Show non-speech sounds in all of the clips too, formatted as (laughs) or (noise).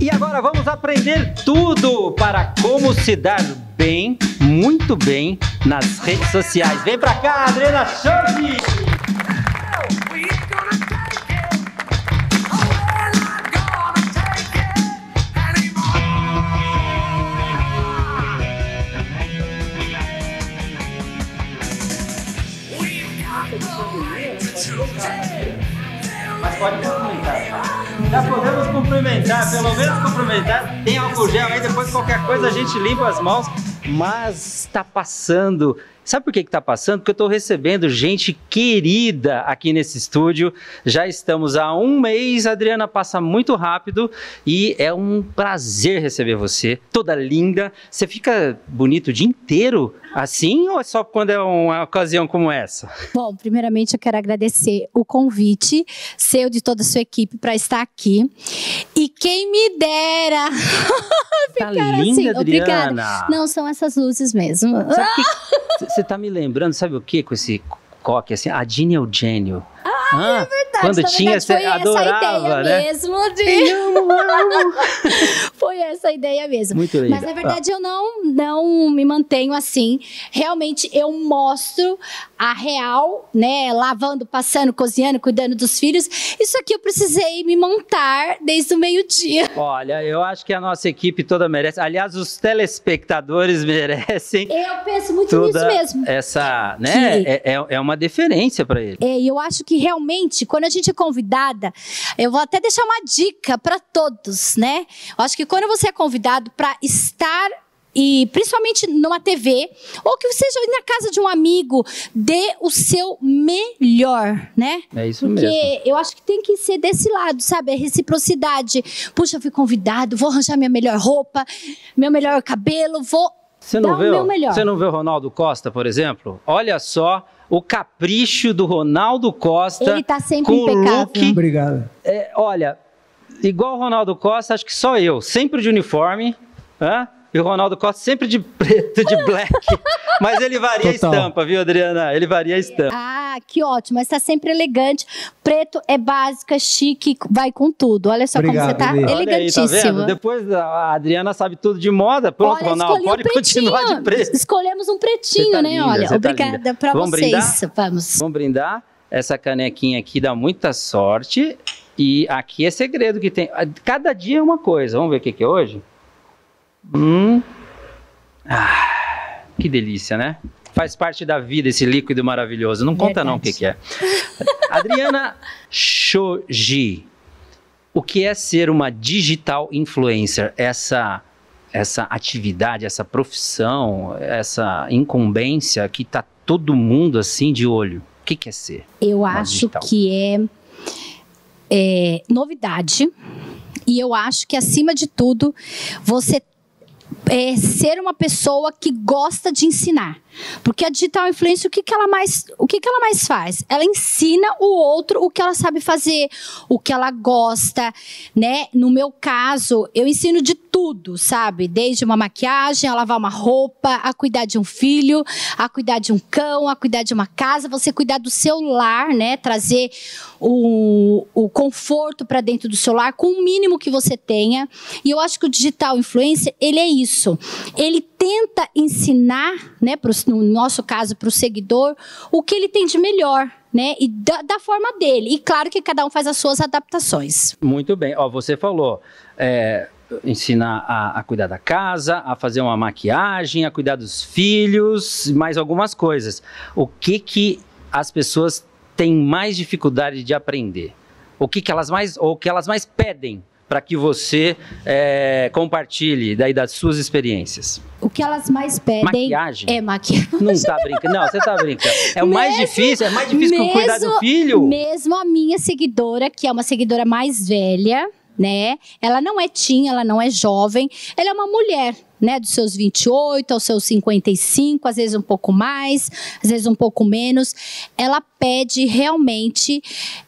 E agora vamos aprender tudo para como se dar bem, muito bem, nas redes sociais. Vem pra cá, Adriana Chove! Pode cumprimentar. Já podemos cumprimentar, pelo menos cumprimentar. Tem álcool gel aí, depois qualquer coisa a gente limpa as mãos. Mas está passando Sabe por que está passando? Porque eu estou recebendo gente querida aqui nesse estúdio. Já estamos há um mês, Adriana, passa muito rápido e é um prazer receber você, toda linda. Você fica bonito o dia inteiro assim ou é só quando é uma ocasião como essa? Bom, primeiramente eu quero agradecer o convite seu de toda a sua equipe para estar aqui. E quem me dera (laughs) tá linda, assim. Adriana. Obrigada. Não, são essas luzes mesmo. Sabe que, (laughs) você tá me lembrando, sabe o que com esse coque assim? A Dini Eugênio. Ah, ah, é verdade. Quando tinha, você adorava, né? mesmo de... amo, (laughs) amo. foi essa ideia mesmo. Muito legal. Mas na verdade ah. eu não, não me mantenho assim. Realmente eu mostro a real, né? Lavando, passando, cozinhando, cuidando dos filhos. Isso aqui eu precisei me montar desde o meio-dia. Olha, eu acho que a nossa equipe toda merece. Aliás, os telespectadores (laughs) merecem. Eu penso muito nisso mesmo. Essa, né? Que... É, é, é uma deferência para ele. É, e eu acho que realmente, quando a gente é convidada, eu vou até deixar uma dica para todos, né? Eu acho que quando você é convidado para estar e principalmente numa TV, ou que seja na casa de um amigo, dê o seu melhor, né? É isso Porque mesmo. Porque eu acho que tem que ser desse lado, sabe? A reciprocidade. Puxa, eu fui convidado, vou arranjar minha melhor roupa, meu melhor cabelo, vou você não, vê, você não vê o Ronaldo Costa, por exemplo? Olha só o capricho do Ronaldo Costa. Ele tá sempre com impecável. Look, Obrigado. É, olha, igual o Ronaldo Costa, acho que só eu, sempre de uniforme. Hã? E o Ronaldo Costa sempre de preto, de black. (laughs) Mas ele varia Total. a estampa, viu, Adriana? Ele varia a estampa. Ah, que ótimo. Mas tá sempre elegante. Preto é básica, chique, vai com tudo. Olha só Obrigado, como você tá elegantíssimo. Aí, tá Depois a Adriana sabe tudo de moda. Pronto, Olha, Ronaldo, pode um continuar de preto. Escolhemos um pretinho, tá né? Linda, Olha, tá obrigada tá para vocês. Brindar? Vamos. Vamos brindar. Essa canequinha aqui dá muita sorte. E aqui é segredo que tem. Cada dia é uma coisa. Vamos ver o que, que é hoje? Hum. Ah, que delícia, né? Faz parte da vida esse líquido maravilhoso. Não conta Verdade. não o que, que é. Adriana Shoji, o que é ser uma digital influencer? Essa essa atividade, essa profissão, essa incumbência que está todo mundo assim de olho. O que, que é ser? Eu acho digital? que é, é novidade. E eu acho que, acima de tudo, você é, ser uma pessoa que gosta de ensinar. Porque a digital influencer, o que, que ela mais, o que, que ela mais faz? Ela ensina o outro o que ela sabe fazer, o que ela gosta, né? No meu caso, eu ensino de tudo, sabe? Desde uma maquiagem, a lavar uma roupa, a cuidar de um filho, a cuidar de um cão, a cuidar de uma casa, você cuidar do seu lar, né? Trazer o, o conforto para dentro do seu lar com o mínimo que você tenha. E eu acho que o digital influencer, ele é isso. Ele tenta ensinar, né, pros, no nosso caso, para o seguidor, o que ele tem de melhor. Né? E da, da, forma dele. E claro que cada um faz as suas adaptações. Muito bem. Ó, você falou. É, ensinar a, a, cuidar da casa, a fazer uma maquiagem, a cuidar dos filhos, mais algumas coisas. O que que as pessoas têm mais dificuldade de aprender? O que, que elas mais, ou que elas mais pedem para que você é, compartilhe daí das suas experiências? O que elas mais pedem maquiagem. é maquiagem. Não está brincando. Não, você está brincando. É o mais difícil, é mais difícil mesmo, cuidar do filho. Mesmo a minha seguidora, que é uma seguidora mais velha, né? Ela não é teen, ela não é jovem, ela é uma mulher, né, dos seus 28 aos seus 55, às vezes um pouco mais, às vezes um pouco menos. Ela pede realmente,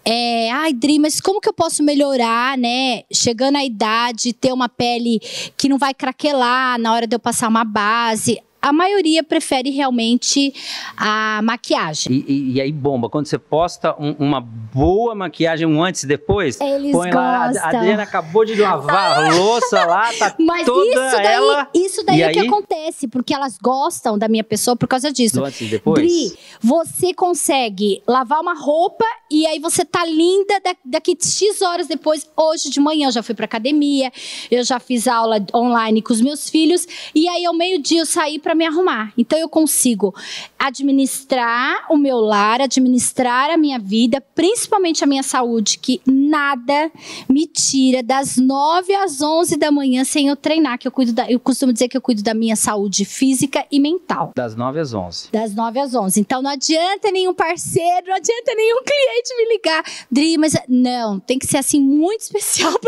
é, ai, Dri, mas como que eu posso melhorar, né? Chegando à idade, ter uma pele que não vai craquelar na hora de eu passar uma base a maioria prefere realmente a maquiagem. E, e- e aí bomba, quando você posta um- uma boa maquiagem, um antes e depois, Eles põe lá, a gostam. Adriana acabou de lavar a (laughs) louça lá, tá Mas toda isso daí, ela isso daí E é que aí? acontece, porque elas gostam da minha pessoa por causa disso. do antes e depois. Dri, você consegue lavar uma roupa e aí você tá linda da- daqui X horas depois. Hoje de manhã eu já fui pra academia, eu já fiz aula online com os meus filhos e aí ao meio-dia eu saí pra me arrumar. Então eu consigo administrar o meu lar, administrar a minha vida, principalmente a minha saúde, que nada me tira das 9 às 11 da manhã sem eu treinar, que eu cuido da, eu costumo dizer que eu cuido da minha saúde física e mental. Das 9 às 11. Das 9 às 11. Então não adianta nenhum parceiro, não adianta nenhum cliente me ligar. Dri, mas não, tem que ser assim muito (laughs) especial. Bom,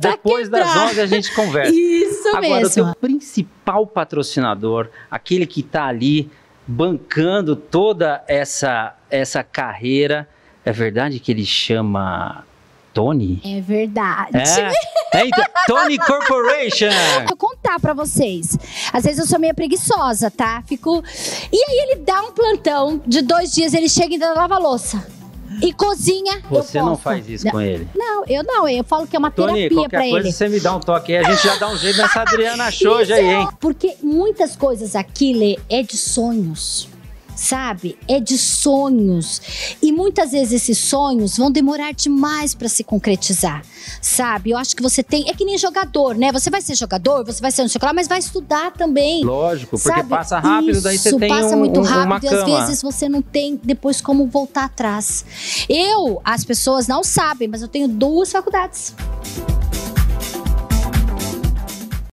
Pra depois das quebrar. 11 a gente conversa. Isso Agora, o mesmo. teu principal patrocinador, aquele que tá ali bancando toda essa, essa carreira, é verdade que ele chama Tony? É verdade. É, é então, Tony Corporation. (laughs) Vou contar pra vocês. Às vezes eu sou meio preguiçosa, tá? Fico. E aí ele dá um plantão de dois dias, ele chega e ainda lava a louça. E cozinha. Você não faz isso com ele. Não, eu não. Eu falo que é uma Tony, terapia coisa ele. você me dá um toque aí, a gente já dá um jeito nessa Adriana Shoja aí, hein? Porque muitas coisas aqui, Lê, é de sonhos. Sabe? É de sonhos. E muitas vezes esses sonhos vão demorar demais pra se concretizar. Sabe? Eu acho que você tem. É que nem jogador, né? Você vai ser jogador, você vai ser um chocolate, mas vai estudar também. Lógico, porque Sabe? passa rápido, daí você Isso, tem passa um, muito rápido e às vezes você não tem depois como voltar atrás. Eu, as pessoas não sabem, mas eu tenho duas faculdades.